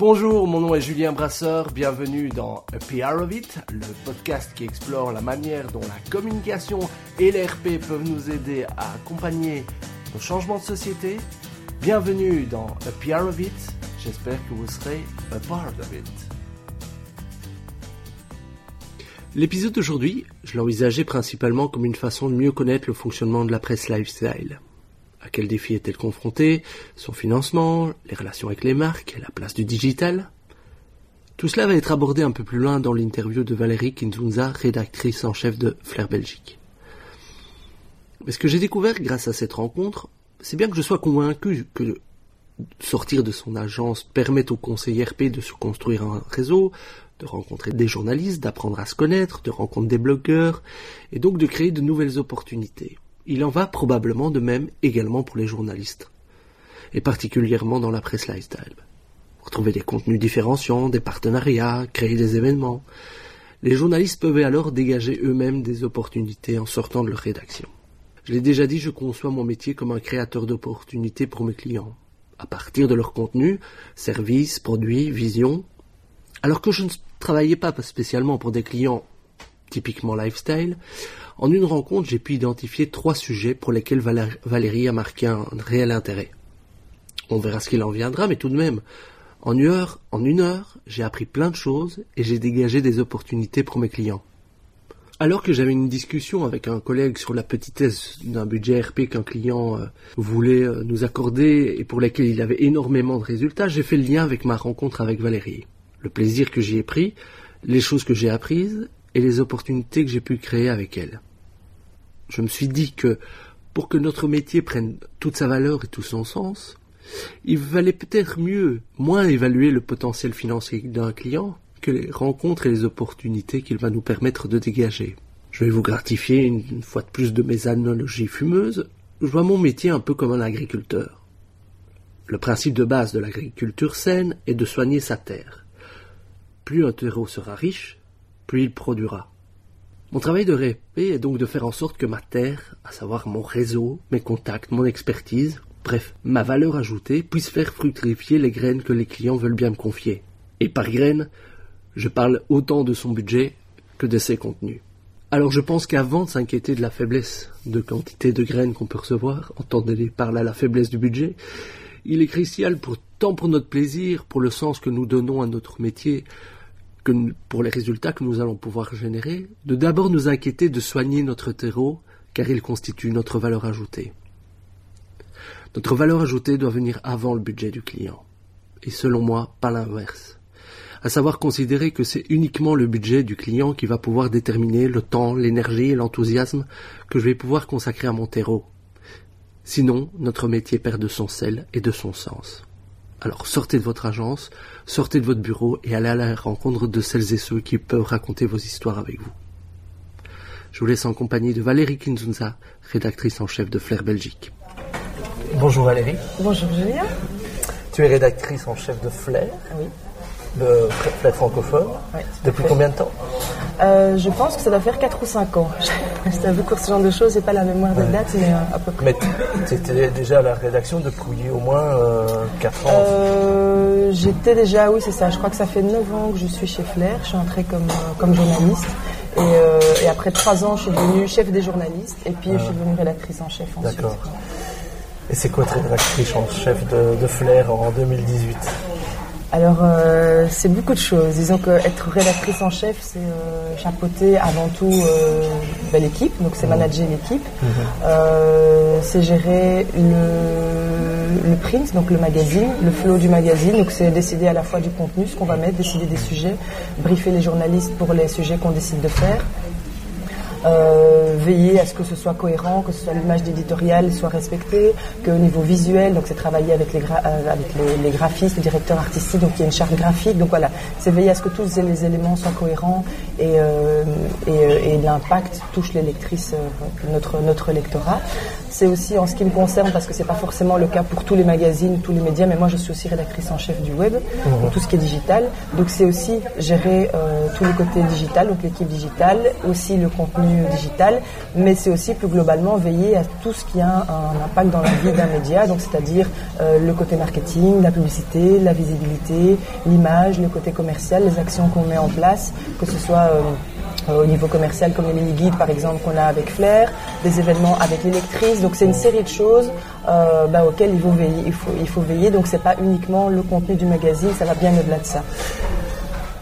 Bonjour, mon nom est Julien Brasseur, bienvenue dans A PR of It, le podcast qui explore la manière dont la communication et l'RP peuvent nous aider à accompagner nos changements de société. Bienvenue dans A PR of It, j'espère que vous serez a part of it. L'épisode d'aujourd'hui, je l'envisageais principalement comme une façon de mieux connaître le fonctionnement de la presse lifestyle. À quels défis est-elle confrontée? Son financement, les relations avec les marques, la place du digital? Tout cela va être abordé un peu plus loin dans l'interview de Valérie Kinzunza, rédactrice en chef de Flair Belgique. Mais ce que j'ai découvert grâce à cette rencontre, c'est bien que je sois convaincu que sortir de son agence permet au conseiller RP de se construire un réseau, de rencontrer des journalistes, d'apprendre à se connaître, de rencontrer des blogueurs, et donc de créer de nouvelles opportunités. Il en va probablement de même également pour les journalistes, et particulièrement dans la presse lifestyle. Retrouver des contenus différenciants, des partenariats, créer des événements. Les journalistes peuvent alors dégager eux-mêmes des opportunités en sortant de leur rédaction. Je l'ai déjà dit, je conçois mon métier comme un créateur d'opportunités pour mes clients, à partir de leur contenu, services, produits, vision. Alors que je ne travaillais pas spécialement pour des clients typiquement lifestyle, en une rencontre, j'ai pu identifier trois sujets pour lesquels Valérie a marqué un réel intérêt. On verra ce qu'il en viendra, mais tout de même, en une heure, en une heure, j'ai appris plein de choses et j'ai dégagé des opportunités pour mes clients. Alors que j'avais une discussion avec un collègue sur la petitesse d'un budget RP qu'un client euh, voulait euh, nous accorder et pour lequel il avait énormément de résultats, j'ai fait le lien avec ma rencontre avec Valérie. Le plaisir que j'y ai pris, les choses que j'ai apprises et les opportunités que j'ai pu créer avec elle je me suis dit que pour que notre métier prenne toute sa valeur et tout son sens, il valait peut-être mieux moins évaluer le potentiel financier d'un client que les rencontres et les opportunités qu'il va nous permettre de dégager. Je vais vous gratifier une fois de plus de mes analogies fumeuses. Je vois mon métier un peu comme un agriculteur. Le principe de base de l'agriculture saine est de soigner sa terre. Plus un terreau sera riche, plus il produira. Mon travail de RP est donc de faire en sorte que ma terre, à savoir mon réseau, mes contacts, mon expertise, bref, ma valeur ajoutée, puisse faire fructifier les graines que les clients veulent bien me confier. Et par graines, je parle autant de son budget que de ses contenus. Alors je pense qu'avant de s'inquiéter de la faiblesse de quantité de graines qu'on peut recevoir, entendez par là la faiblesse du budget, il est crucial pour tant pour notre plaisir, pour le sens que nous donnons à notre métier, que pour les résultats que nous allons pouvoir générer, de d'abord nous inquiéter de soigner notre terreau, car il constitue notre valeur ajoutée. Notre valeur ajoutée doit venir avant le budget du client, et selon moi, pas l'inverse. À savoir considérer que c'est uniquement le budget du client qui va pouvoir déterminer le temps, l'énergie et l'enthousiasme que je vais pouvoir consacrer à mon terreau. Sinon, notre métier perd de son sel et de son sens. Alors sortez de votre agence, sortez de votre bureau et allez à la rencontre de celles et ceux qui peuvent raconter vos histoires avec vous. Je vous laisse en compagnie de Valérie Kinzunza, rédactrice en chef de Flair Belgique. Bonjour Valérie. Bonjour Julien. Tu es rédactrice en chef de Flair. Oui de Flair francophone. Depuis combien de temps? Euh, Je pense que ça doit faire 4 ou 5 ans. J'étais un peu court ce genre de choses, j'ai pas la mémoire de date, mais euh, à peu près. Mais tu étais déjà à la rédaction depuis au moins 4 euh, ans J'étais déjà, oui, c'est ça. Je crois que ça fait 9 ans que je suis chez Flair. Je suis entrée comme, comme journaliste. Et, après 3 ans, je suis devenue chef des journalistes. Et puis, je suis devenue rédactrice en chef ensuite. D'accord. Et c'est quoi être rédactrice en chef de, de Flair en 2018 alors, euh, c'est beaucoup de choses. Disons qu'être rédactrice en chef, c'est euh, chapeauter avant tout euh, ben, l'équipe, donc c'est manager l'équipe, mhm. c'est gérer le, le, print, donc le magazine, le flow du magazine, donc c'est décider à la fois du contenu, ce qu'on va mettre, décider des sujets, briefer les journalistes pour les sujets qu'on décide de faire, euh, veiller à ce que ce soit cohérent, que ce soit l'image d'éditorial soit respectée, qu'au niveau visuel, donc c'est travailler avec, les, euh, avec les, graphistes, le directeur artistique, donc il y a une charte graphique, donc voilà, c'est veiller à ce que tous les éléments soient cohérents et, euh, l'impact touche les lectrices, notre, notre lectorat. C'est aussi en ce qui me concerne, parce que c'est pas forcément le cas pour tous les magazines, tous les médias, mais moi je suis aussi rédactrice en chef du web, pour tout ce qui est digital. Donc c'est aussi gérer euh, tous les côtés digital, donc l'équipe digitale, aussi le contenu digital, mais c'est aussi plus globalement veiller à tout ce qui a un, impact dans la vie d'un média, donc c'est-à-dire euh, le côté marketing, la publicité, la visibilité, l'image, le côté commercial, les actions qu'on met en place, que ce soit euh, au niveau commercial comme les mini-guides par exemple qu'on a avec Flair, des événements avec l'électrice. Donc c'est une série de choses euh, bah, auxquelles il faut veiller. Il faut, il. Donc c'est pas uniquement le contenu du magazine, ça va bien au-delà de ça.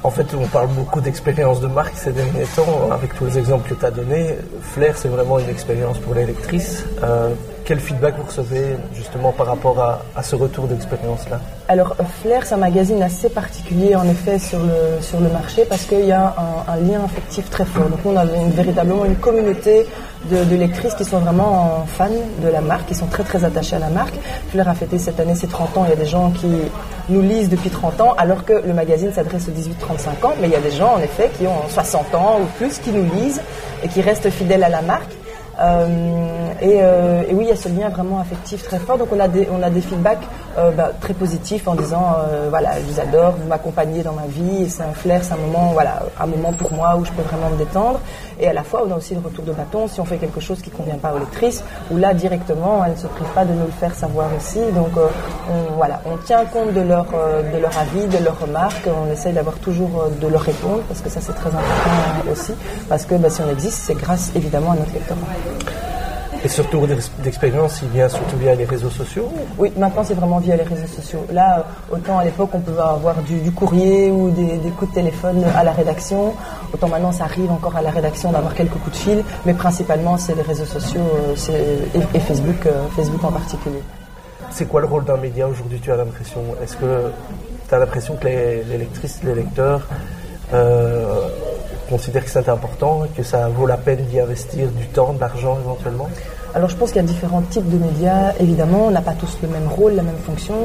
En fait, on parle beaucoup d'expérience de marque ces derniers temps. Avec tous les exemples que tu as donnés, Flair, c'est vraiment une expérience pour l'électrice. Euh, quel feedback vous recevez justement par rapport à, ce retour d'expérience-là Alors Flair, c'est un magazine assez particulier en effet sur le, sur le marché parce qu'il y a un, lien affectif très fort. Donc on a véritablement une communauté de, lectrices qui sont vraiment fans de la marque, qui sont très très attachés à la marque. Flair a fêté cette année ses 30 ans. Il y a des gens qui nous lisent depuis 30 ans alors que le magazine s'adresse aux 18-35 ans. Mais il y a des gens en effet qui ont 60 ans ou plus qui nous lisent et qui restent fidèles à la marque. Euh, euh, et, oui, il y a ce lien vraiment affectif très fort. Donc on a des, on a des feedbacks euh, bah, très positifs en disant voilà, je vous adore, vous m'accompagnez dans ma vie, c'est un flair, c'est un moment, voilà, un moment pour moi où je peux vraiment me détendre. Et à la fois, on a aussi le retour de bâton si on fait quelque chose qui convient pas aux lectrices, où là directement, elles ne se privent pas de nous le faire savoir aussi. Donc on, voilà, on tient compte de leur, de leur avis, de leurs remarques, on essaye d'avoir toujours de leur répondre parce que ça c'est très important aussi, parce que bah, si on existe, c'est grâce évidemment à notre lectorat. Et surtout d'expérience, il vient surtout via les réseaux sociaux Oui, maintenant c'est vraiment via les réseaux sociaux. Là, euh, autant à l'époque on pouvait avoir du, courrier ou des, coups de téléphone à la rédaction, autant maintenant ça arrive encore à la rédaction d'avoir quelques coups de fil, mais principalement c'est les réseaux sociaux euh, et, Facebook, euh, Facebook en particulier. C'est quoi le rôle d'un média aujourd'hui, tu as l'impression Est-ce que tu as l'impression que les, les, lectrices, les lecteurs considère que c'est important, que ça vaut la peine d'y investir du temps, de l'argent éventuellement? Alors je pense qu'il y a différents types de médias. Évidemment, on n'a pas tous le même rôle, la même fonction.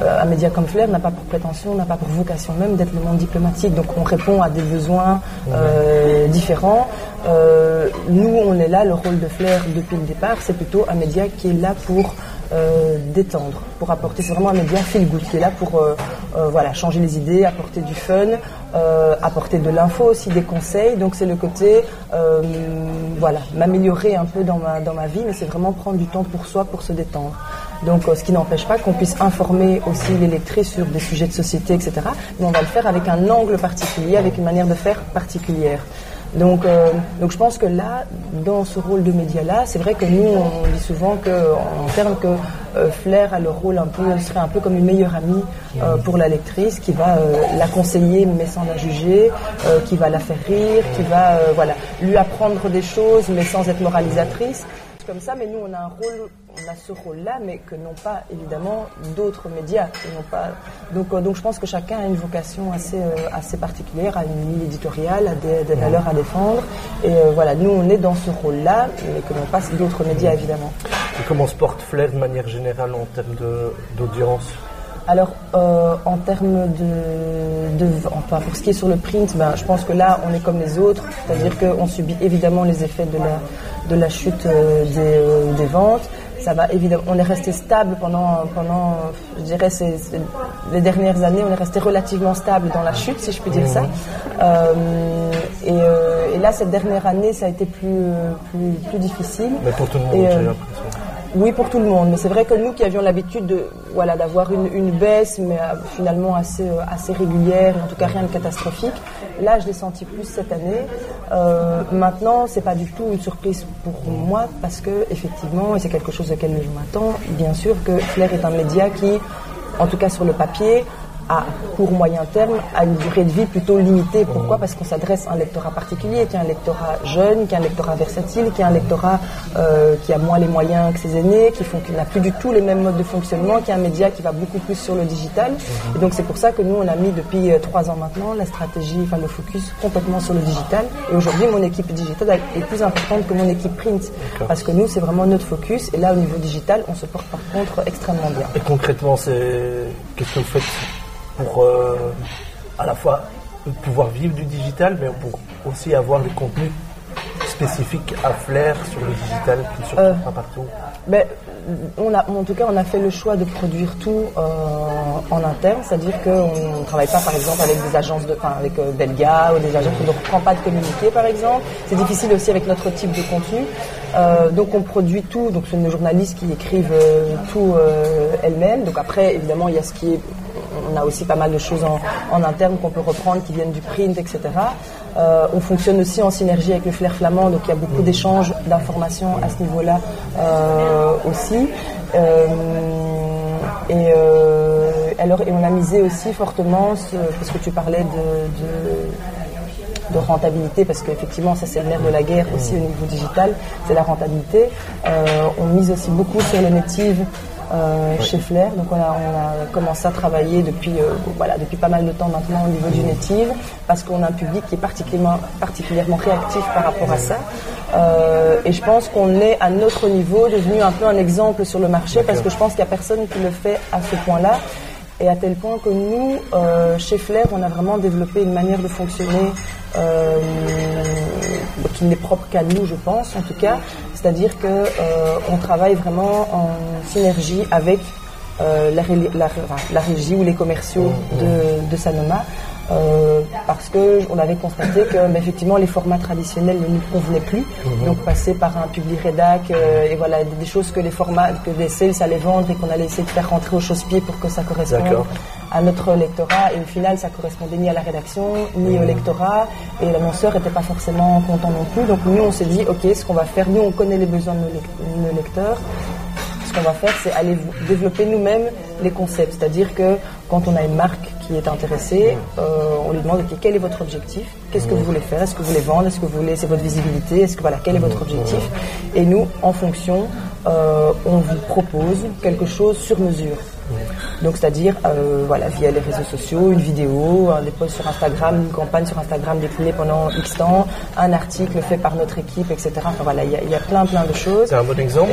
Euh, un média comme Flair n'a pas pour prétention, n'a pas pour vocation même d'être le monde diplomatique. Donc on répond à des besoins euh, différents. Euh, nous, on est là, le rôle de Flair depuis le départ, c'est plutôt un média qui est là pour euh, détendre, pour apporter, c'est vraiment un média feel good qui est là pour euh, euh, voilà, changer les idées, apporter du fun, apporter de l'info aussi, des conseils. Donc c'est le côté voilà, m'améliorer un peu dans ma, dans ma vie, mais c'est vraiment prendre du temps pour soi, pour se détendre. Donc, ce qui n'empêche pas qu'on puisse informer aussi les sur des sujets de société, etc. Mais on va le faire avec un angle particulier, avec une manière de faire particulière. Donc, euh, donc je pense que là, dans ce rôle de média-là, c'est vrai que nous, on dit souvent que, en termes que euh, Flair a le rôle un peu, serait un peu comme une meilleure amie euh, pour la lectrice, qui va la conseiller mais sans la juger, qui va la faire rire, qui va voilà lui apprendre des choses mais sans être moralisatrice. Comme ça, mais nous on a un rôle, on a ce rôle-là, mais que n'ont pas évidemment d'autres médias. pas... donc, euh, donc je pense que chacun a une vocation assez, euh, assez particulière, a une ligne éditoriale, a des, valeurs à défendre. Et euh, voilà, nous on est dans ce rôle-là, mais que n'ont pas d'autres médias évidemment. Et comment se porte Flair de manière générale en termes d'audience? Alors, en termes de, enfin, pour ce qui est sur le print, ben, je pense que là, on est comme les autres, c'est-à-dire qu'on subit évidemment les effets de la, de la chute euh, euh, des, ventes. Ça va évidemment, on est resté stable pendant, pendant je dirais, les dernières années, on est resté relativement stable dans la chute, si je puis dire ça. Euh, et, là, cette dernière année, ça a été plus, plus, difficile. Mais pour tout le monde, j'ai l'impression. Oui, pour tout le monde. Mais c'est vrai que nous qui avions l'habitude de, voilà, d'avoir une, baisse, mais finalement assez, assez régulière, en tout cas rien de catastrophique, Là, je l'ai senti plus cette année. Euh, maintenant, c'est pas du tout une surprise pour moi parce que effectivement, et c'est quelque chose auquel je m'attends, bien sûr que Flair est un média qui, en tout cas sur le papier, à court moyen terme à une durée de vie plutôt limitée. Pourquoi? Parce qu'on s'adresse à un lectorat particulier, qui est un lectorat jeune, qui est un lectorat versatile, qui est un lectorat euh, qui a moins les moyens que ses aînés, qui font n'a plus du tout les mêmes modes de fonctionnement, qui est un média qui va beaucoup plus sur le digital. Et donc c'est pour ça que nous on a mis depuis euh, trois ans maintenant la stratégie, enfin le focus complètement sur le digital. Et aujourd'hui mon équipe digitale est plus importante que mon équipe print, parce que nous c'est vraiment notre focus. Et là au niveau digital on se porte par contre extrêmement bien. Et concrètement c'est qu'est-ce que vous faites? Pour euh, à la fois pouvoir vivre du digital, mais pour aussi avoir des contenus spécifique à Flair sur le digital qui ne se trouve pas partout ben, on a, en tout cas, on a fait le choix de produire tout euh, en interne, c'est-à-dire qu'on ne travaille pas, par exemple, avec des agences de, enfin, avec euh, Belga ou des agences qui ne reprend pas de communiquer, par exemple. C'est difficile aussi avec notre type de contenu. Euh, donc, on produit tout. Donc, ce sont nos journalistes qui écrivent tout elles-mêmes. Donc, après, évidemment, il y a ce qui est on a aussi pas mal de choses en, interne qu'on peut reprendre qui viennent du print, etc. on fonctionne aussi en synergie avec le Flair Flamand, donc il y a beaucoup d'échanges d'informations à ce niveau-là aussi. Euh, et, euh, alors, et on a misé aussi fortement, parce que tu parlais de, de rentabilité, parce qu'effectivement, ça c'est le nerf de la guerre aussi au niveau digital, c'est la rentabilité. Euh, on mise aussi beaucoup sur le native euh, chez Flair. Donc on a, on a, commencé à travailler depuis, euh, voilà, depuis pas mal de temps maintenant au niveau du native, parce qu'on a un public qui est particulièrement, particulièrement réactif par rapport à ça. Euh, et je pense qu'on est à notre niveau devenu un peu un exemple sur le marché, parce que je pense qu'il n'y a personne qui le fait à ce point-là. Et à tel point que nous, chez Flair, on a vraiment développé une manière de fonctionner qui n'est propre qu'à nous, je pense, en tout cas. C'est-à-dire qu'on euh, travaille vraiment en synergie avec euh, la, régie ou les commerciaux de, de Sanoma. Euh, parce que on avait constaté que bah, effectivement les formats traditionnels ne nous convenaient plus. Mhm. Donc passer par un public rédac euh, et voilà des, choses que les formats que des sales allaient vendre et qu'on allait essayer de faire rentrer au chausse-pied pour que ça corresponde à notre lectorat. Et au final, ça correspondait ni à la rédaction ni au mhm. lectorat. Et l'annonceur n'était pas forcément content non plus. Donc nous, on s'est dit, ok, ce qu'on va faire, nous, on connaît les besoins de nos lecteurs ce qu'on va faire, c'est aller développer nous-mêmes les concepts. C'est-à-dire que quand on a une marque qui est intéressée, euh, on lui demande quel est votre objectif? Qu'est-ce que vous voulez faire? Est-ce que vous voulez vendre? Est-ce que vous voulez c'est votre visibilité? Est-ce que voilà quel est votre objectif? Et nous, en fonction, euh, on vous propose quelque chose sur mesure. Donc c'est-à-dire euh, voilà via les réseaux sociaux, une vidéo, un des posts sur Instagram, une campagne sur Instagram déclinée pendant X temps, un article fait par notre équipe, etc. Enfin voilà, il y, a plein plein de choses. C'est un bon exemple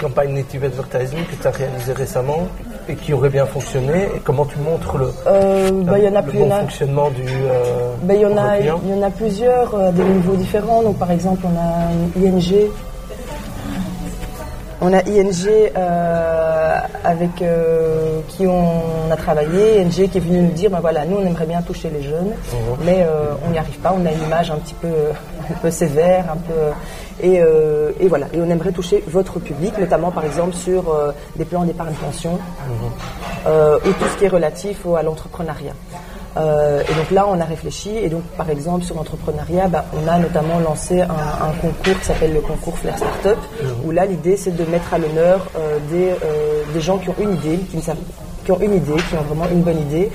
campagne native advertising que tu as réalisé récemment et qui aurait bien fonctionné et comment tu montres le, euh, bah, y en a bon fonctionnement du euh, bah, il y en a il y en a plusieurs à des niveaux différents. Donc par exemple on a ING on a ING euh, avec euh, qui on a travaillé, ING qui est venu nous dire, ben voilà, nous on aimerait bien toucher les jeunes, mhm. mais euh, on n'y arrive pas, on a une image un petit peu, un peu sévère, un peu, et, et, voilà, et on aimerait toucher votre public, notamment par exemple sur des plans d'épargne pension mhm. ou tout ce qui est relatif à l'entrepreneuriat. Euh, et donc là, on a réfléchi. Et donc, par exemple, sur l'entrepreneuriat, bah, on a notamment lancé un, concours qui s'appelle le concours Flair Startup, où là, l'idée, c'est de mettre à l'honneur euh, des, euh, gens qui ont une idée, qui ont une idée, qui ont vraiment une bonne idée,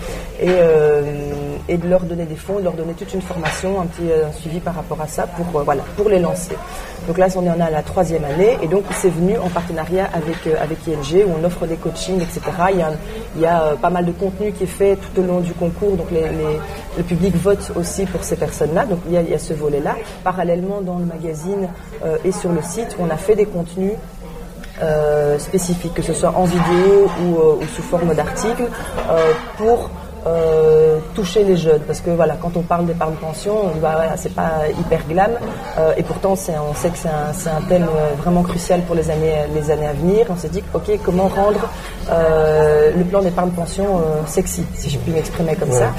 et de leur donner des fonds, de leur donner toute une formation, un petit suivi par rapport à ça pour, voilà, pour les lancer. Donc là, on est à la troisième année et donc c'est venu en partenariat avec, euh, avec ING où on offre des coachings, etc. Il y a, il y a euh, pas mal de contenu qui est fait tout au long du concours, donc le public vote aussi pour ces personnes-là, donc il y a, il y a ce volet-là. Parallèlement, dans le magazine euh, et sur le site, on a fait des contenus spécifiques, que ce soit en vidéo ou sous forme d'articles, pour euh, toucher les jeunes. Parce que voilà quand on parle d'épargne pension bah, c'est pas hyper glam euh, et pourtant c'est on sait que c'est un, un, thème euh, vraiment crucial pour les années les années à venir. On s'est dit ok comment rendre le plan d'épargne pension sexy si je puis m'exprimer comme ça.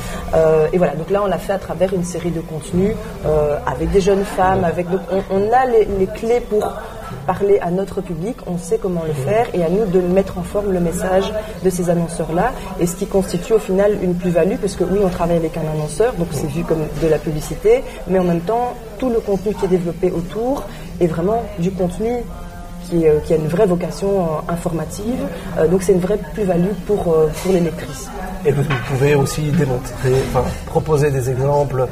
Et voilà donc là on l'a fait à travers une série de contenus avec des jeunes femmes avec on, a les, les clés pour parler à notre public, on sait comment le faire et à nous de mettre en forme le message de ces annonceurs-là et ce qui constitue au final une plus-value parce que oui, on travaille avec un annonceur, donc c'est vu comme de la publicité, mais en même temps, tout le contenu qui est développé autour est vraiment du contenu qui, euh, a une vraie vocation euh, informative. Euh, donc c'est une vraie plus-value pour, pour les lectrices. Et vous pouvez aussi démontrer, proposer des exemples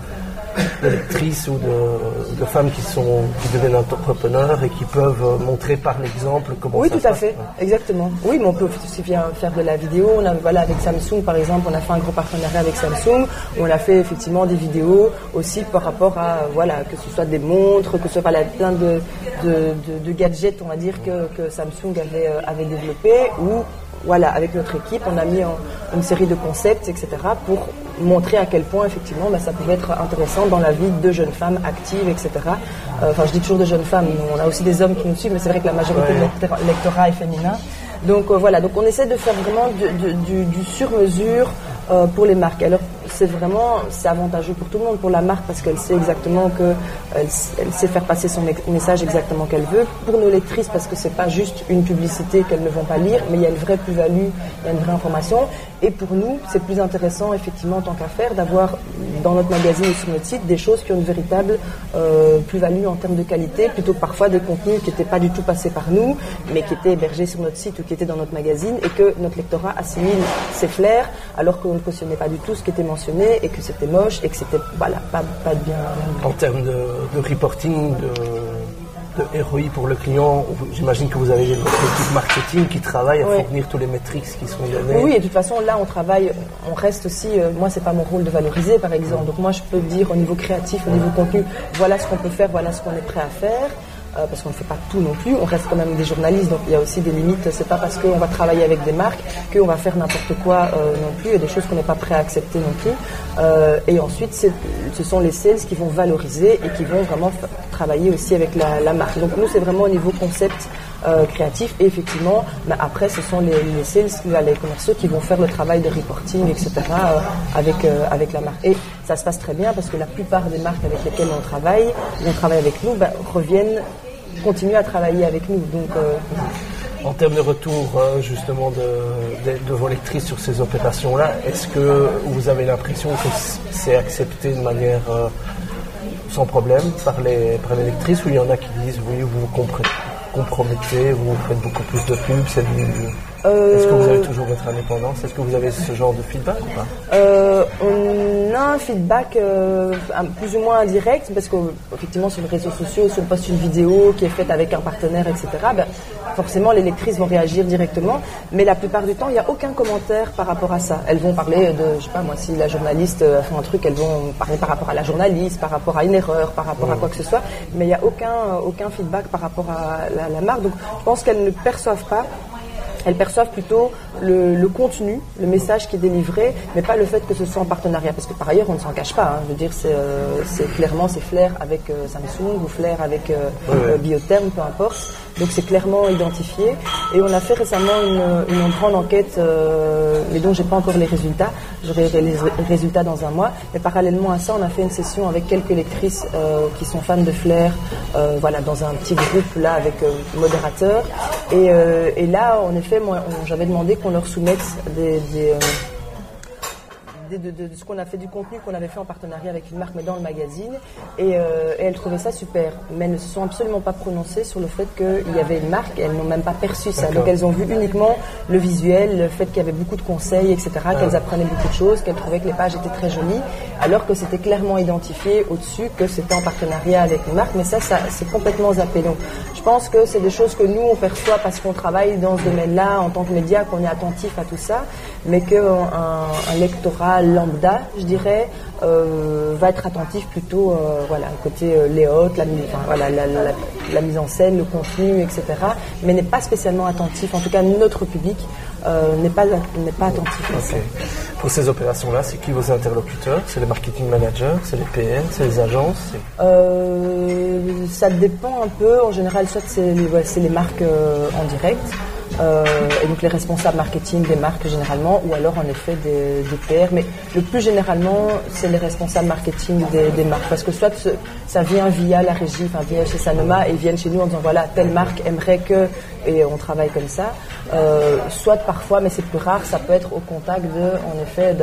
lectrices ou de, femmes qui sont qui deviennent entrepreneurs et qui peuvent montrer par l'exemple comment oui, ça tout à fait, exactement. Oui, mais on peut aussi bien faire de la vidéo. On a, voilà, avec Samsung, par exemple, on a fait un gros partenariat avec Samsung. On a fait effectivement des vidéos aussi par rapport à, voilà, que ce soit des montres, que ce soit plein de, de, gadgets, on va dire, que, Samsung avait, euh, avait développé, ou voilà, avec notre équipe, on a mis une série de concepts, etc., pour montrer à quel point effectivement bah, ça pouvait être intéressant dans la vie de jeunes femmes actives, etc. Euh, enfin, je dis toujours de jeunes femmes, on a aussi des hommes qui nous suivent, mais c'est vrai que la majorité de l'électorat est féminin. Donc euh, voilà, donc on essaie de faire vraiment du, du sur-mesure euh, pour les marques. Alors c'est vraiment c'est avantageux pour tout le monde, pour la marque parce qu'elle sait exactement que elle, sait faire passer son message exactement qu'elle veut. Pour nos lectrices parce que c'est pas juste une publicité qu'elles ne vont pas lire, mais il y a une vraie plus-value, il y a une vraie information. Et pour nous, c'est plus intéressant effectivement en tant qu'affaire d'avoir dans notre magazine et sur notre site des choses qui ont une véritable euh, plus-value en termes de qualité, plutôt que parfois des contenus qui n'étaient pas du tout passés par nous, mais qui étaient hébergés sur notre site ou qui étaient dans notre magazine et que notre lectorat assimile ses flairs alors qu'on ne cautionnait pas du tout ce qui était mentionné et que c'était moche et que c'était voilà, pas, pas bien. En termes de, reporting, de, de ROI pour le client, j'imagine que vous avez votre équipe marketing qui travaille à fournir tous les métriques qui sont donnés. Oui, et de toute façon, là, on travaille, on reste aussi, euh, moi, c'est pas mon rôle de valoriser, par exemple. Donc, moi, je peux dire au niveau créatif, au niveau contenu, voilà ce qu'on peut faire, voilà ce qu'on est prêt à faire. Euh, parce qu'on ne fait pas tout non plus, on reste quand même des journalistes, donc il y a aussi des limites. C'est pas parce qu'on va travailler avec des marques qu'on va faire n'importe quoi euh, non plus. Il y a des choses qu'on n'est pas prêt à accepter non plus. Euh, et ensuite, ce sont les sales qui vont valoriser et qui vont vraiment travailler aussi avec la, marque. Donc nous, c'est vraiment au niveau concept. créatif et effectivement bah, après ce sont les, les sales les commerciaux qui vont faire le travail de reporting etc avec avec la marque et ça se passe très bien parce que la plupart des marques avec lesquelles on travaille on travaille avec nous bah, reviennent continuer à travailler avec nous. Donc, euh, en termes de retour euh, justement de, vos lectrices sur ces opérations-là, est-ce que vous avez l'impression que c'est accepté de manière euh, sans problème par les, par les lectrices ou il y en a qui disent oui, vous vous compromettez, vous faites beaucoup plus de pubs, c'est est-ce que vous avez toujours votre indépendance? Est-ce que vous avez ce genre de feedback ou pas? On a un feedback plus ou moins indirect parce qu'effectivement sur les réseaux sociaux, si on poste une vidéo qui est faite avec un partenaire, etc., ben, forcément les lectrices vont réagir directement. Mais la plupart du temps, il n'y a aucun commentaire par rapport à ça. Elles vont parler de, je sais pas moi, si la journaliste a fait un truc, elles vont parler par rapport à la journaliste, par rapport à une erreur, par rapport à quoi que ce soit. Mais il n'y a aucun, aucun feedback par rapport à la, la marque. Donc je pense qu'elles ne perçoivent pas elles perçoivent plutôt le, contenu, le message qui est délivré, mais pas le fait que ce soit en partenariat. Parce que par ailleurs, on ne s'en cache pas. Hein. Je veux dire, c'est euh, clairement c'est Flair avec euh, Samsung ou Flair avec euh, Biotherm, peu importe. Donc c'est clairement identifié. Et on a fait récemment une, une grande enquête, mais dont j'ai pas encore les résultats. J'aurai les résultats dans un mois. Mais parallèlement à ça, on a fait une session avec quelques lectrices qui sont fans de Flair, voilà, dans un petit groupe là avec modérateur. Et, et là, en effet, moi, j'avais demandé qu'on leur soumette des, euh, de, ce qu'on a fait du contenu qu'on avait fait en partenariat avec une marque, mais dans le magazine. Et, euh, elles trouvaient ça super. Mais elles ne se sont absolument pas prononcées sur le fait qu'il y avait une marque. Elles n'ont même pas perçu ça. Donc elles ont vu uniquement le visuel, le fait qu'il y avait beaucoup de conseils, etc. Ah. Qu'elles apprenaient beaucoup de choses, qu'elles trouvaient que les pages étaient très jolies, alors que c'était clairement identifié au-dessus que c'était en partenariat avec une marque. Mais ça, ça c'est complètement zappé. Donc je pense que c'est des choses que nous, on perçoit parce qu'on travaille dans ce domaine-là en tant que média, qu'on est attentif à tout ça, mais qu'un un lectorat lambda, je dirais, euh, va être attentif plutôt, euh, voilà, côté euh, layout, la, mise en scène, le contenu, etc. Mais n'est pas spécialement attentif. En tout cas, notre public n'est pas n'est pas attentif. Pour ces opérations-là, c'est qui vos interlocuteurs? C'est les marketing managers, c'est les PM, c'est les agences Ça dépend un peu. En général, soit c'est les, les marques en direct. Euh, et donc les responsables marketing des marques généralement, ou alors en effet des, des PR. Mais le plus généralement, c'est les responsables marketing des, marques, parce que soit ça vient via la régie, enfin via chez Sanoma, et ils viennent chez nous en disant voilà telle marque aimerait que, et on travaille comme ça. Euh, soit parfois, mais c'est plus rare, ça peut être au contact de, en effet,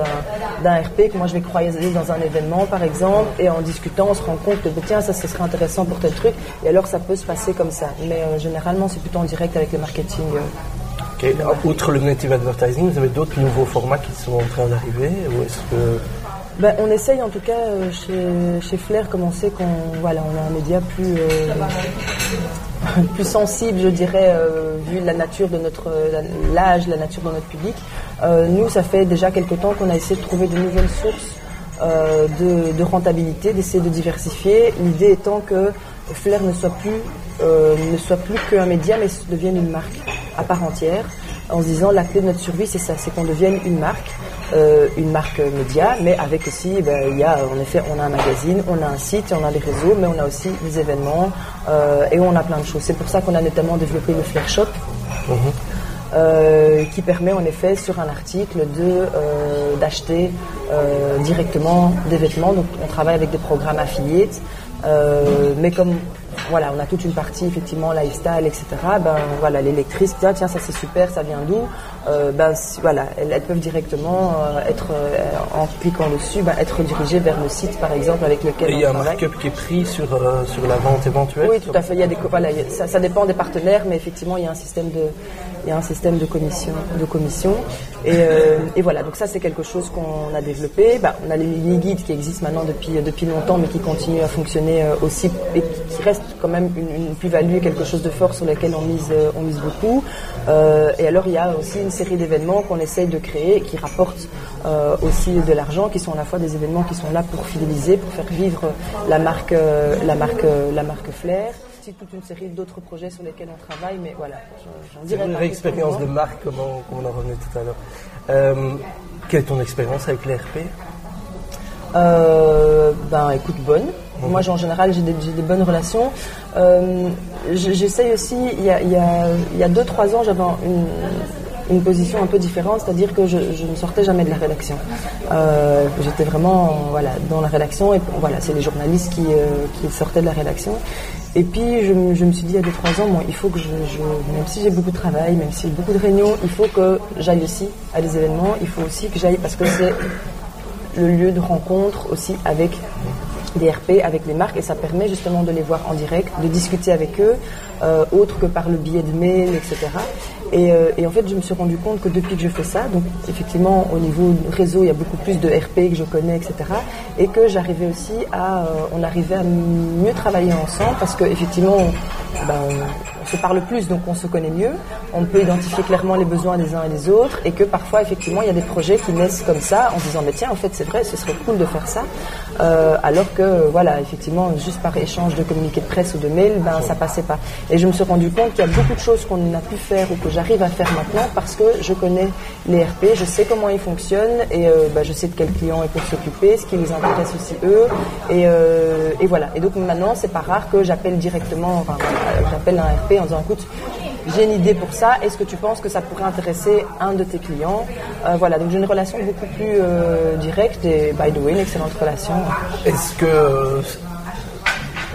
d'un RP que moi je vais croiser dans un événement par exemple, et en discutant, on se rend compte que tiens ça, ce serait intéressant pour tel truc, et alors ça peut se passer comme ça. Mais euh, généralement, c'est plutôt en direct avec le marketing. Outre le native advertising, vous avez d'autres nouveaux formats qui sont en train d'arriver ou est-ce que ben, on essaye en tout cas euh, chez, chez Flair, comme on sait qu'on voilà, on a un média plus, euh, plus sensible, je dirais, euh, vu la nature de notre l'âge, la nature de notre public. nous, ça fait déjà quelque temps qu'on a essayé de trouver de nouvelles sources de, de, rentabilité, d'essayer de diversifier. L'idée étant que Flair ne soit plus ne soit plus qu'un média, mais devienne une marque à part entière. en se disant la clé de notre survie, c'est ça, c'est qu'on devienne une marque, euh, une marque média, mais avec aussi, ben, il y a en effet, on a un magazine, on a un site, on a des réseaux, mais on a aussi des événements euh, et on a plein de choses. C'est pour ça qu'on a notamment développé le Flair Shop. Mhm. Euh, qui permet en effet sur un article de d'acheter directement des vêtements. Donc on travaille avec des programmes affiliés, mais comme voilà, on a toute une partie effectivement lifestyle, etc. Ben voilà, les lectrices, tiens, tiens, ça c'est super, ça vient d'où? Euh, Ben voilà, elles, peuvent directement euh, être, euh, en cliquant dessus, ben, être dirigées vers le site par exemple avec lequel Et il y a un markup qui est pris sur sur la vente éventuelle. Oui, tout à fait. Il y a des voilà, ça, ça, dépend des partenaires, mais effectivement il y a un système de il y a un système de commission de commission et, et voilà. Donc ça c'est quelque chose qu'on a développé. Ben, on a les guides qui existent maintenant depuis depuis longtemps, mais qui continuent à fonctionner aussi et qui restent quand même une, plus-value, quelque chose de fort sur lequel on mise, euh, on mise beaucoup. Euh, et alors il y a aussi une série d'événements qu'on essaye de créer qui rapportent euh, aussi de l'argent, qui sont à la fois des événements qui sont là pour fidéliser, pour faire vivre la marque, la marque, la marque Flair toute une série d'autres projets sur lesquels on travaille, mais voilà, j'en dirais Une expérience de marque, comme on, en revenait tout à l'heure. quelle est ton expérience avec l'ERP euh, Ben, écoute, bonne. Moi, en général, j'ai des, bonnes relations. Euh, j'essaye aussi, il y a, il 2-3 ans, j'avais une, position un peu différente, c'est-à-dire que je, ne sortais jamais de la rédaction. Euh, j'étais vraiment voilà, dans la rédaction, et voilà, c'est les journalistes qui, euh, sortaient de la rédaction. Et puis, je, me suis dit, il y a 2-3 ans, il faut que je, même si j'ai beaucoup de travail, même si j'ai beaucoup de réunions, il faut que j'aille aussi à des événements, il faut aussi que j'aille, parce que c'est le lieu de rencontre aussi avec des RP avec les marques et ça permet justement de les voir en direct, de discuter avec eux, euh, autre que par le biais de mail, etc. Euh, et, en fait, je me suis rendu compte que depuis que je fais ça, donc effectivement au niveau réseau, il y a beaucoup plus de RP que je connais, etc. Et que j'arrivais aussi à, euh, on arrivait à mieux travailler ensemble parce que effectivement, on, se parle plus, donc on se connaît mieux. On peut identifier clairement les besoins des uns et des autres, et que parfois effectivement il y a des projets qui naissent comme ça, en se disant mais tiens, en fait c'est vrai, ce serait cool de faire ça, euh, alors que voilà, effectivement juste par échange de communiqués de presse ou de mail, ben ça passait pas. Et je me suis rendu compte qu'il y a beaucoup de choses qu'on a pu faire ou que j'arrive à faire maintenant parce que je connais les RP, je sais comment ils fonctionnent et euh, ben, je sais de quels clients ils peuvent s'occuper, ce qui les intéresse aussi eux, et, euh, et voilà. Et donc maintenant c'est pas rare que j'appelle directement, enfin j'appelle un RP en disant écoute, j'ai une idée pour ça, est-ce que tu penses que ça pourrait intéresser un de tes clients? Euh, Voilà, donc j'ai une relation beaucoup plus euh, directe et by the way, une excellente relation. Est-ce que,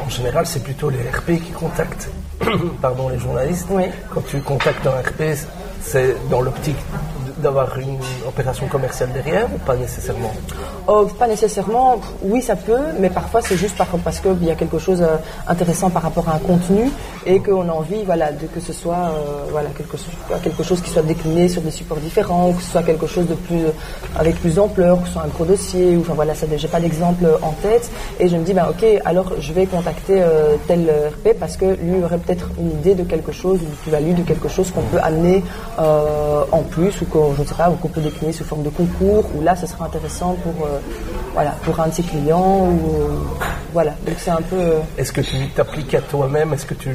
en général, c'est plutôt les RP qui contactent pardon, les journalistes? Oui. Quand tu contactes un RP, c'est dans l'optique d'avoir une opération commerciale derrière ou pas nécessairement? Oh, Pas nécessairement, oui ça peut, mais parfois c'est juste parce qu'il y a quelque chose d'intéressant euh, par rapport à un contenu et qu'on a envie voilà, de, que ce soit euh, voilà, quelque, quelque chose qui soit décliné sur des supports différents, ou que ce soit quelque chose de plus, avec plus que ce soit un gros dossier, ou enfin voilà, ça j'ai pas d'exemple en tête, et je me dis, ben ok, alors je vais contacter euh, tel RP parce que lui aurait peut-être une idée de quelque chose, une plus-value de quelque chose qu'on peut amener en plus, ou qu'on, ne pas, qu'on peut décliner sous forme de concours, ou là, ce sera intéressant pour, voilà, pour un de ses clients, ou voilà, donc c'est un peu... Est-ce que tu t'appliques à toi-même? Est-ce que tu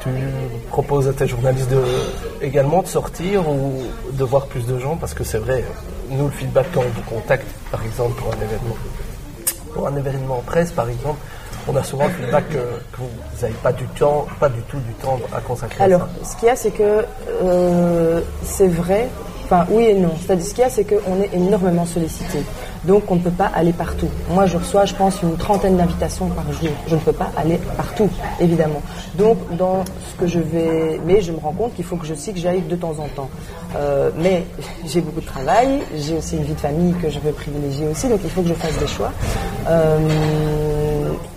tu proposes à tes journalistes de, également de sortir ou de voir plus de gens? Parce que c'est vrai, nous, le feedback quand on vous contacte, par exemple, pour un événement, pour un événement presse, par exemple, on a souvent le feedback que, vous n'avez pas du temps, pas du tout du temps à consacrer. Alors, ce qu'il y a, c'est que euh, c'est vrai, enfin oui et non. C'est-à-dire, ce qu'il y a, c'est qu'on est énormément sollicité. Donc on ne peut pas aller partout. Moi je reçois je pense une trentaine d'invitations par jour. Je ne peux pas aller partout, évidemment. Donc dans ce que je vais... Mais je me rends compte qu'il faut que je sais que j'aille de temps en temps. Euh, mais j'ai beaucoup de travail, j'ai aussi une vie de famille que je veux privilégier aussi, donc il faut que je fasse des choix. Euh,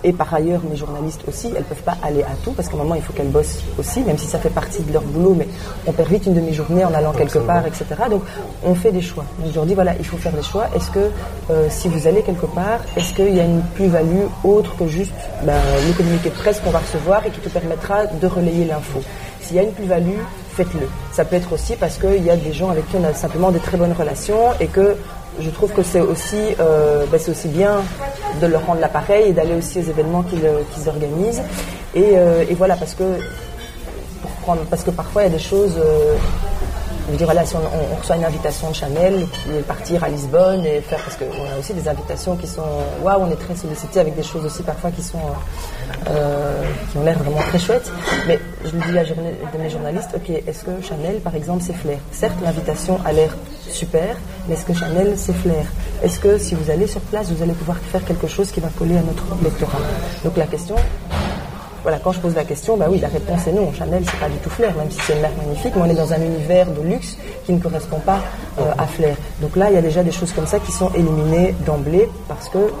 et par ailleurs, mes journalistes aussi, elles ne peuvent pas aller à tout, parce qu'à un moment, il faut qu'elles bossent aussi, même si ça fait partie de leur boulot, mais on perd vite une demi-journée en allant quelque part, etc. Donc, on fait des choix. Donc, je leur dis, voilà, il faut faire des choix. Est-ce que, euh, si vous allez quelque part, est-ce qu'il y a une plus-value autre que juste ben, le communiqué de presse qu'on va recevoir et qui te permettra de relayer l'info? S'il y a une plus-value, faites-le. Ça peut être aussi parce qu'il y a des gens avec qui on a simplement des très bonnes relations et que je trouve que c'est aussi, euh, ben, aussi bien de leur rendre l'appareil et d'aller aussi aux événements qu'ils euh, organisent. Euh, et, voilà, pour prendre, parce que parfois il y a des choses Je veux dire, voilà, si on, reçoit une invitation de Chanel, partir à Lisbonne et faire, parce qu'on a aussi des invitations qui sont, waouh, on est très sollicité avec des choses aussi parfois qui sont, euh, qui ont l'air vraiment très chouettes. Mais je lui dis à de mes journalistes, ok, est-ce que Chanel, par exemple, c'est flair? Certes, l'invitation a l'air super, mais est-ce que Chanel, c'est flair? Est-ce que si vous allez sur place, vous allez pouvoir faire quelque chose qui va coller à notre lectorat? Donc la question, voilà, quand je pose la question, bah oui, la réponse est non. Chanel, c'est pas du tout Flair, même si c'est une marque magnifique, mais on est dans un univers de luxe qui ne correspond pas euh, à Flair. Donc là, il y a déjà des choses comme ça qui sont éliminées d'emblée parce que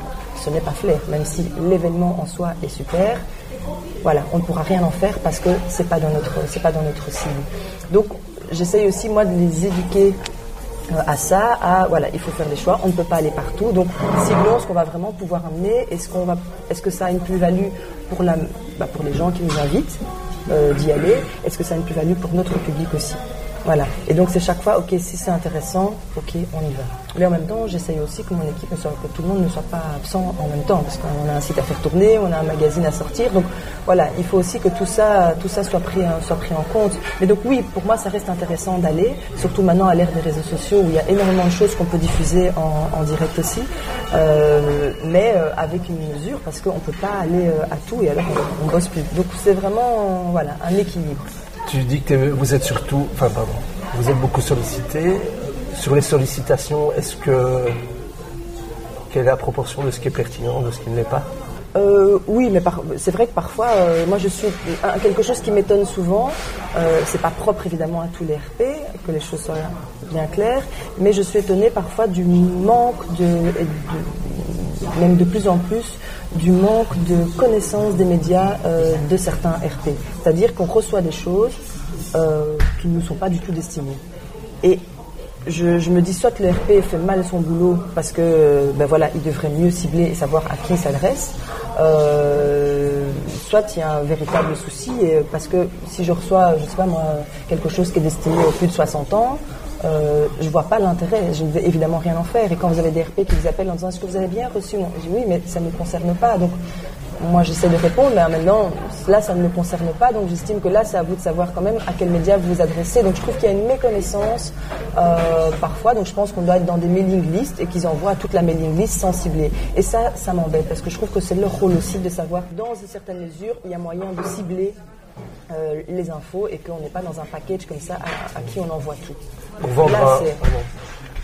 ce n'est pas Flair, même si l'événement en soi est super. Voilà, on ne pourra rien en faire parce que c'est pas pas dans notre cible. Donc, j'essaye aussi moi de les éduquer euh, à ça, à voilà, il faut faire des choix, on ne peut pas aller partout. Donc, ciblons ce qu'on va vraiment pouvoir amener. Est-ce que ça a une plus-value bah, pour les gens qui nous invitent euh, d'y aller. Est-ce que ça a une plus-value pour notre public aussi? Voilà. Et donc c'est chaque fois, ok, si c'est intéressant, ok, on y va. Mais en même temps, j'essaye aussi que mon équipe ne soit, que tout le monde ne soit pas absent en même temps, parce qu'on a un site à faire tourner, on a un magazine à sortir. Donc voilà, il faut aussi que tout ça, tout ça soit pris, soit pris en compte. Mais donc oui, pour moi, ça reste intéressant d'aller, surtout maintenant à l'ère des réseaux sociaux où il y a énormément de choses qu'on peut diffuser en, direct aussi, euh, mais euh, avec une mesure, parce qu'on ne peut pas aller euh, à tout et alors on, on bosse plus. Donc c'est vraiment voilà un équilibre. Tu dis que vous êtes surtout, enfin pardon, vous êtes beaucoup sollicité. Sur les sollicitations, est-ce que quelle est la proportion de ce qui est pertinent, de ce qui ne l'est pas? Euh, oui, mais c'est vrai que parfois, euh, moi je suis quelque chose qui m'étonne souvent. Euh, c'est pas propre évidemment à tous les RP, que les choses soient bien claires, mais je suis étonnée parfois du manque de, même de plus en plus, du manque de connaissance des médias euh, de certains RP. C'est-à-dire qu'on reçoit des choses euh, qui ne sont pas du tout destinées. Et je, me dis soit le RP fait mal son boulot parce que ben voilà, il devrait mieux cibler et savoir à qui il s'adresse, euh, soit il y a un véritable souci parce que si je reçois, je moi, quelque chose qui est destiné aux plus de 60 ans, euh, je vois pas l'intérêt. Je ne vais évidemment rien en faire. Et quand vous avez des RP qui vous appellent en disant est-ce que vous avez bien reçu Je dis oui, mais ça ne me concerne pas. Donc moi j'essaie de répondre, mais maintenant là ça ne me concerne pas. Donc j'estime que là c'est à vous de savoir quand même à quel média vous vous adressez. Donc je trouve qu'il y a une méconnaissance euh, parfois. Donc je pense qu'on doit être dans des mailing lists et qu'ils envoient toute la mailing list sans cibler. Et ça, ça m'embête parce que je trouve que c'est leur rôle aussi de savoir dans une certaine mesure il y a moyen de cibler euh, les infos et qu'on n'est pas dans un package comme ça à, qui on envoie tout. Pour vendre, un,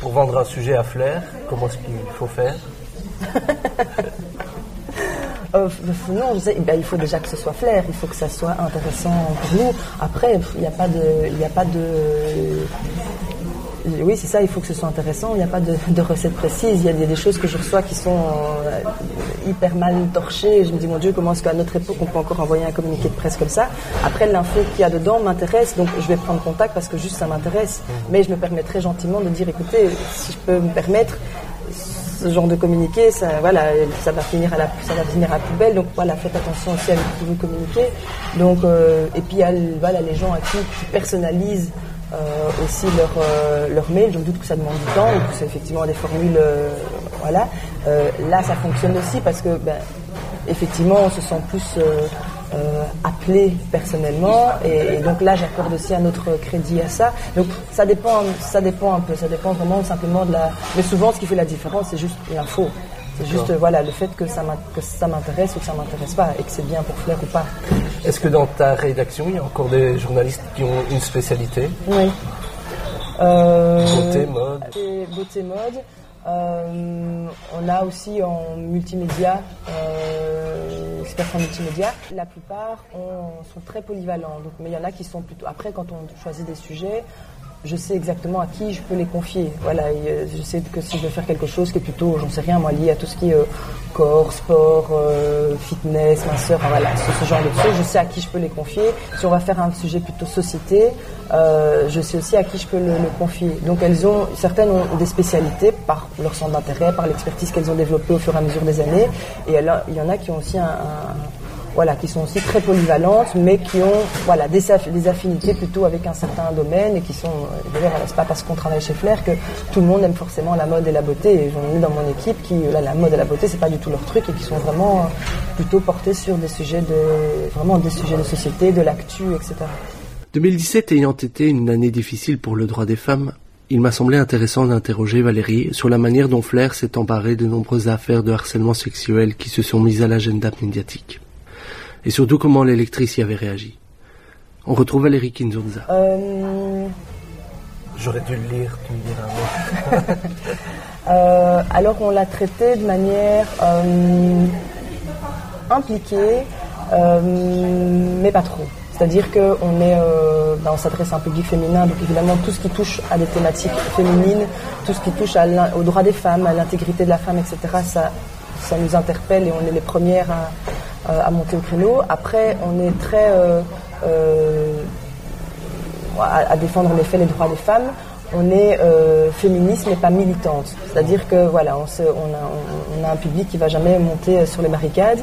pour vendre un sujet à flair, comment est-ce qu'il faut faire euh, non, ben, il faut déjà que ce soit flair, il faut que ça soit intéressant pour nous. Après, il n'y a pas de, il a pas de, oui, c'est ça, il faut que ce soit intéressant. Il n'y a pas de, recette précise. Il y a des, choses que je reçois qui sont euh, hyper mal torchées. Je me dis, mon Dieu, comment est-ce qu'à notre époque, on peut encore envoyer un communiqué de presse comme ça? Après, l'info qu'il y a dedans m'intéresse, donc je vais prendre contact parce que juste ça m'intéresse. Mhm. Mais je me permettrai gentiment de dire, écoutez, si je peux me permettre, ce genre de communiqué, ça, voilà, ça va finir à la, ça va finir à la poubelle. Donc voilà, faites attention aussi à qui vous communiquez. Donc euh, et puis il y a voilà les gens à qui, qui personnalisent euh, aussi leur, euh, leur mail. Je me doute que ça demande du temps et que c'est effectivement des formules. Euh, voilà. là, ça fonctionne aussi parce que, ben, effectivement, on se sent plus appelé personnellement et, donc là, j'accorde aussi un autre crédit à ça. Donc ça dépend, ça dépend un peu. Ça dépend vraiment simplement de la. Mais souvent, ce qui fait la différence, c'est juste l'info. C'est juste voilà, le fait que ça m'intéresse ou que ça m'intéresse pas et que c'est bien pour Flair ou pas. Est-ce que dans ta rédaction, il y a encore des journalistes qui ont une spécialité Oui. Euh, beauté, mode. Beauté, mode. Euh, on a aussi en multimédia, euh, experts en multimédia. La plupart sont très polyvalents, donc, mais il y en a qui sont plutôt. Après, quand on choisit des sujets, je sais exactement à qui je peux les confier. Voilà, euh, je sais que si je veux faire quelque chose qui est plutôt, j'en sais rien, moi, lié à tout ce qui est euh, corps, sport, euh, fitness, minceur, enfin, voilà, ce, genre de choses, je sais à qui je peux les confier. Si on va faire un sujet plutôt société, je sais aussi à qui je peux le, confier. Donc elles ont, certaines ont des spécialités par leur centre d'intérêt, par l'expertise qu'elles ont développée au fur et à mesure des années, et il y en a qui ont aussi un voilà, qui sont aussi très polyvalentes, mais qui ont voilà, des, affinités plutôt avec un certain domaine et qui sont, euh, d'ailleurs, c'est pas parce qu'on travaille chez Flair que tout le monde aime forcément la mode et la beauté. Et j'en ai dans mon équipe qui, là, la mode et la beauté, c'est pas du tout leur truc et qui sont vraiment euh, plutôt portés sur des sujets de, vraiment des sujets de société, de l'actu, etc. 2017 ayant été une année difficile pour le droit des femmes, il m'a semblé intéressant d'interroger Valérie sur la manière dont Flair s'est emparé de nombreuses affaires de harcèlement sexuel qui se sont mises à l'agenda médiatique. Et surtout comment l'électrice y avait réagi. On retrouve Valérie Kinzurza. Euh, J'aurais dû le lire, tu me diras. Euh, alors on l'a traité de manière euh, impliquée, mais pas trop. C'est-à-dire qu'on euh, on s'adresse à un public féminin, donc évidemment tout ce qui touche à des thématiques féminines, tout ce qui touche à aux droits des femmes, à l'intégrité de la femme, etc. Ça, ça nous interpelle et on est les premières à, à monter au créneau. Après, on est très euh, euh, à, défendre en effet les droits des femmes on est euh, féministe mais pas militante. C'est-à-dire que voilà, on, a, un public qui va jamais monter euh, sur les barricades,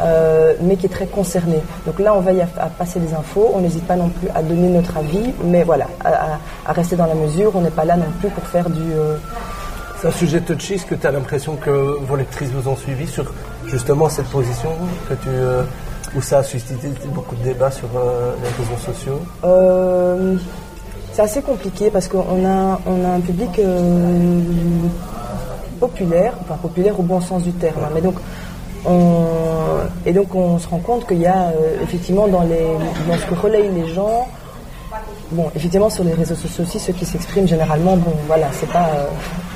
euh, mais qui est très concerné. Donc là, on y à, passer des infos. On n'hésite pas non plus à donner notre avis, mais voilà, à, rester dans la mesure. On n'est pas là non plus pour faire du. Euh... C'est un sujet touchy. Est-ce que tu as l'impression que vos lectrices vous ont suivi sur justement cette position que tu euh, où ça a suscité beaucoup de débats sur euh, les réseaux sociaux? C'est assez compliqué parce qu'on a, un public euh, populaire, enfin populaire au bon sens du terme. Hein. mais donc, on, et donc on se rend compte qu'il y a euh, effectivement dans, les, dans ce que relayent les gens, bon, effectivement sur les réseaux sociaux aussi, ceux qui s'expriment généralement, bon, voilà, c'est pas, euh,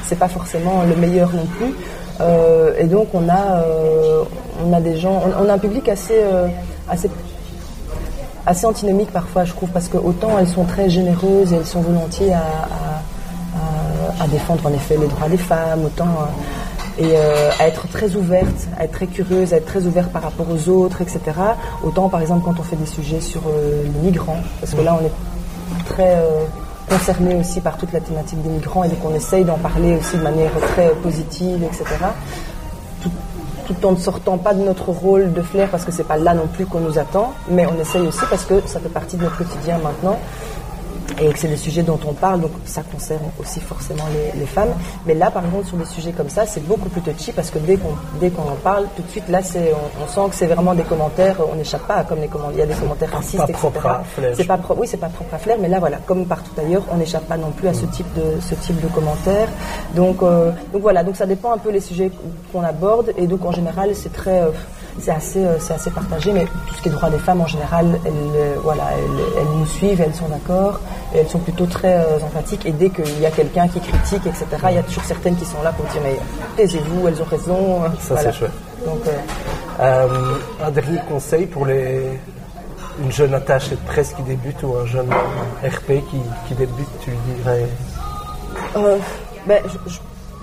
c'est pas forcément le meilleur non plus. Euh, et donc on a, euh, on a des gens, on, a un public assez, euh, assez assez antinomique parfois, je trouve, parce que autant elles sont très généreuses et elles sont volontiers à, à, à défendre en effet les droits des femmes, autant et à être très ouvertes, à être très curieuses, à être très ouvertes par rapport aux autres, etc. Autant par exemple quand on fait des sujets sur les migrants, parce que là on est très euh, concerné aussi par toute la thématique des migrants et donc on essaye d'en parler aussi de manière très positive, etc tout en ne sortant pas de notre rôle de flair parce que c'est pas là non plus qu'on nous attend, mais on essaye aussi parce que ça fait partie de notre quotidien maintenant et que c'est des sujets dont on parle, donc ça concerne aussi forcément les, les, femmes. Mais là, par exemple, sur des sujets comme ça, c'est beaucoup plus touchy parce que dès qu'on dès qu'on en parle, tout de suite, là, c'est on, on, sent que c'est vraiment des commentaires. On n'échappe pas à comme les commentaires. Il y a des commentaires racistes, pas etc. C'est pas pro, oui, c'est pas propre à Flair, mais là, voilà, comme partout ailleurs, on n'échappe pas non plus à ce type de ce type de commentaires. Donc euh, donc voilà, donc ça dépend un peu les sujets qu'on aborde et donc en général, c'est très euh, c'est assez, euh, c'est assez partagé, mais tout ce qui est droit des femmes en général, elles, euh, voilà, elles, elles, nous suivent, elles sont d'accord, et elles sont plutôt très euh, empathiques. Et dès qu'il y a quelqu'un qui critique, etc., il y a toujours certaines qui sont là pour dire mais taisez-vous, elles ont raison. Ça voilà. c'est chouette. Donc, euh, un dernier conseil pour les une jeune attachée de presse qui débute ou un jeune RP qui, qui débute, tu dirais? Euh, ben, je, je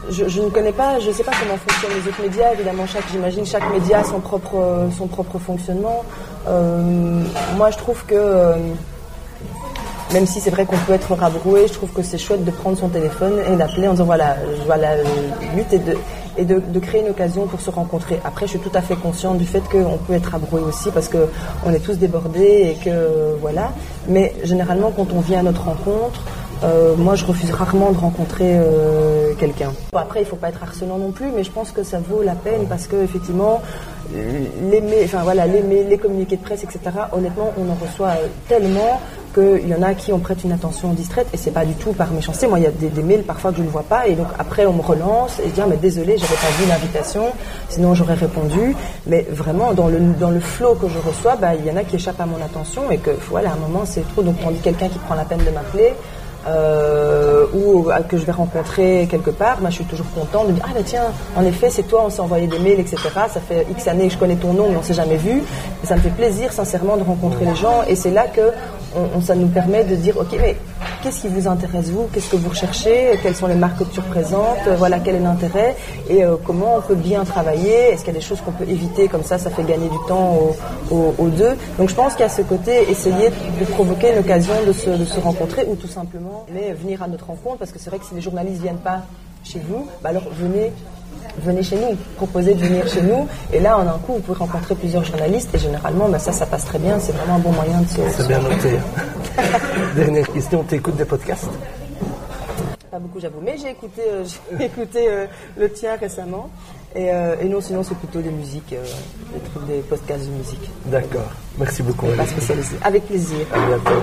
je, ne connais pas, je ne sais pas comment fonctionnent les autres médias. Évidemment, j'imagine, chaque média a son propre, son propre fonctionnement. Euh, moi, je trouve que, euh, même si c'est vrai qu'on peut être rabroué, je trouve que c'est chouette de prendre son téléphone et d'appeler en disant voilà, je vois la lutte et de et de, créer une occasion pour se rencontrer. Après, je suis tout à fait consciente du fait qu'on peut être rabroué aussi parce que on est tous débordés et que voilà. Mais généralement, quand on vient à notre rencontre, euh, moi, je refuse rarement de rencontrer euh, quelqu'un. Après, il ne faut pas être harcelant non plus, mais je pense que ça vaut la peine parce que effectivement, les, enfin voilà, les, les communiqués de presse, etc. Honnêtement, on en reçoit tellement qu'il y en a qui on prête une attention distraite et c'est pas du tout par méchanceté. Moi, il y a des, mails parfois que je ne vois pas et donc après on me relance et je dis ah, mais désolé, j'avais pas vu l'invitation, sinon j'aurais répondu. Mais vraiment dans le dans le flot que je reçois, bah, il y en a qui échappent à mon attention et que voilà, à un moment c'est trop. Donc on dit quelqu'un qui prend la peine de m'appeler euh, ou euh, que je vais rencontrer quelque part, moi, je suis toujours content de dire ah bah tiens, en effet c'est toi, on s'est envoyé des mails, etc. Ça fait X années que je connais ton nom, mais on s'est jamais vu. Et ça me fait plaisir sincèrement de rencontrer les gens, et c'est là que on, ça nous permet de dire ok mais qu'est-ce qui vous intéresse vous, qu'est-ce que vous recherchez, quelles sont les marques que tu représentes, voilà quel est l'intérêt? Et euh, comment on peut bien travailler? Est-ce qu'il y a des choses qu'on peut éviter? Comme ça, ça fait gagner du temps aux deux. Donc je pense qu'il y a ce côté essayer de provoquer une occasion de se, de se rencontrer ou tout simplement mais venir à notre rencontre parce que c'est vrai que si les journalistes viennent pas chez vous, bah alors venez venez chez nous, proposez de venir chez nous. Et là, en un coup, vous pouvez rencontrer plusieurs journalistes. Et généralement, bah, ça, ça passe très bien. C'est vraiment un bon moyen de se. C'est bien noté. Dernière question, tu écoutes des podcasts? Pas beaucoup, j'avoue. Mais j'ai écouté, euh, j'ai écouté euh, le tien récemment. Et, euh, et non, sinon, c'est plutôt des musiques, des trucs, des podcasts de musique. D'accord. Merci beaucoup. Pas spécialisé. Avec plaisir. À bientôt.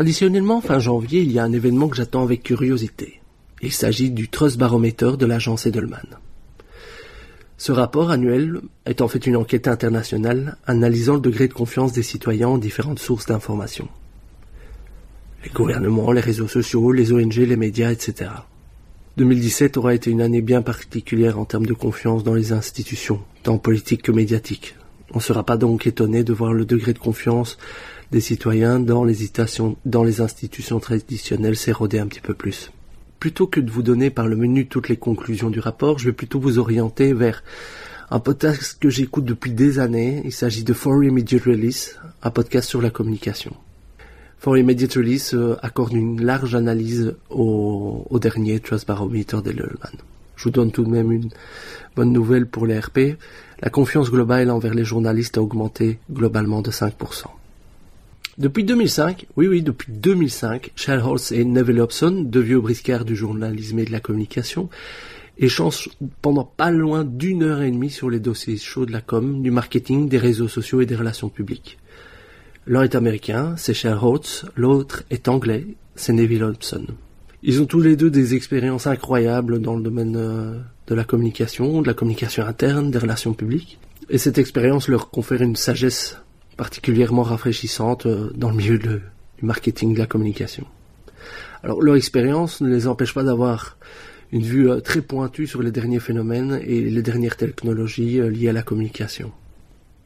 Traditionnellement, fin janvier, il y a un événement que j'attends avec curiosité. Il s'agit du Trust Barometer de l'agence Edelman. Ce rapport annuel est en fait une enquête internationale analysant le degré de confiance des citoyens en différentes sources d'information. Les gouvernements, les réseaux sociaux, les ONG, les médias, etc. 2017 aura été une année bien particulière en termes de confiance dans les institutions, tant politiques que médiatiques. On ne sera pas donc étonné de voir le degré de confiance des citoyens dans les, institutions traditionnelles s'éroder un petit peu plus. Plutôt que de vous donner par le menu toutes les conclusions du rapport, je vais plutôt vous orienter vers un podcast que j'écoute depuis des années. Il s'agit de For Immediate Release, un podcast sur la communication. For Immediate Release euh, accorde une large analyse au, au dernier Trust Barometer d'Ellerman. Je vous donne tout de même une bonne nouvelle pour les RP. La confiance globale envers les journalistes a augmenté globalement de 5%. Depuis 2005, oui oui, depuis 2005, Charles et Neville Hobson, deux vieux briscards du journalisme et de la communication, échangent pendant pas loin d'une heure et demie sur les dossiers chauds de la com, du marketing, des réseaux sociaux et des relations publiques. L'un est américain, c'est Charles l'autre est anglais, c'est Neville Hobson. Ils ont tous les deux des expériences incroyables dans le domaine euh, de la communication, de la communication interne, des relations publiques. Et cette expérience leur confère une sagesse particulièrement rafraîchissante euh, dans le milieu du marketing, de la communication. Alors leur expérience ne les empêche pas d'avoir une vue euh, très pointue sur les derniers phénomènes et les dernières technologies euh, liées à la communication.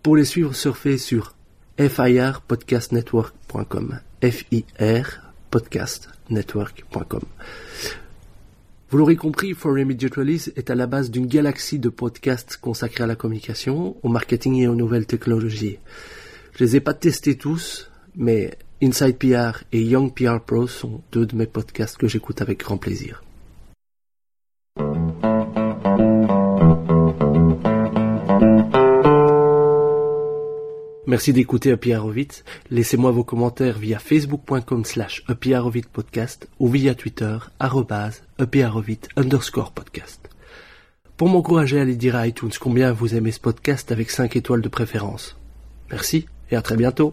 Pour les suivre, surfez sur firpodcastnetwork.com. F-I-R podcastnetwork.com. Vous l'aurez compris, For Immediate Release est à la base d'une galaxie de podcasts consacrés à la communication, au marketing et aux nouvelles technologies. Je les ai pas testés tous, mais Inside PR et Young PR Pro sont deux de mes podcasts que j'écoute avec grand plaisir. Merci d'écouter Happy Laissez-moi vos commentaires via facebook.com slash podcast ou via Twitter arrobase underscore podcast. Pour m'encourager à aller dire à iTunes combien vous aimez ce podcast avec 5 étoiles de préférence. Merci et à très bientôt.